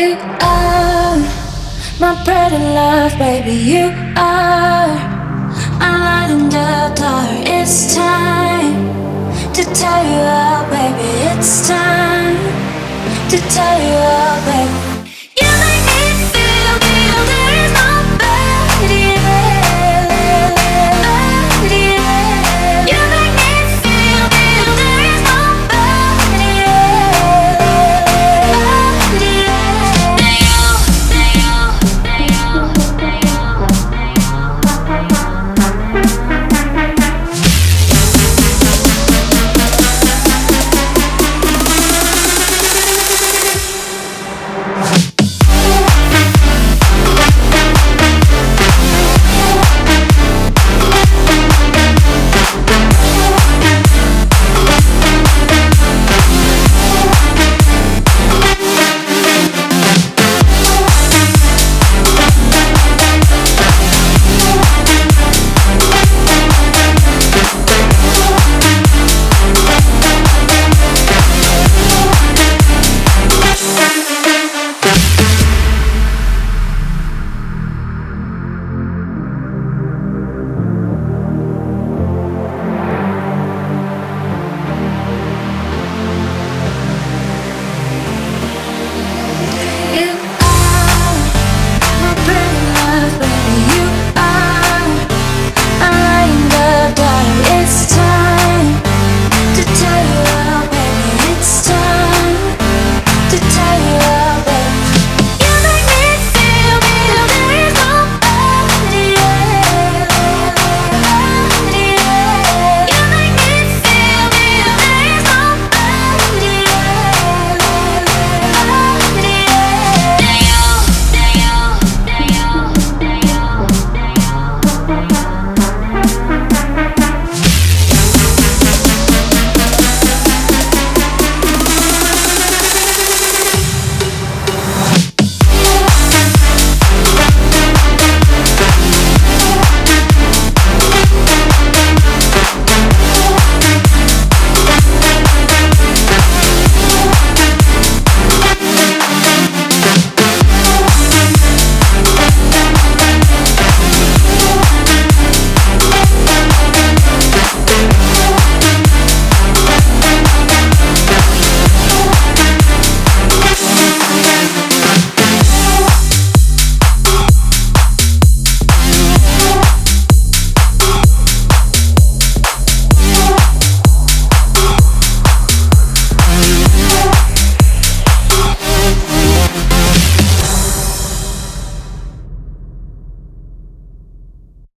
You are my bread and love, baby. You are my light in the dark. It's time to tell you out, baby. It's time to tell you out.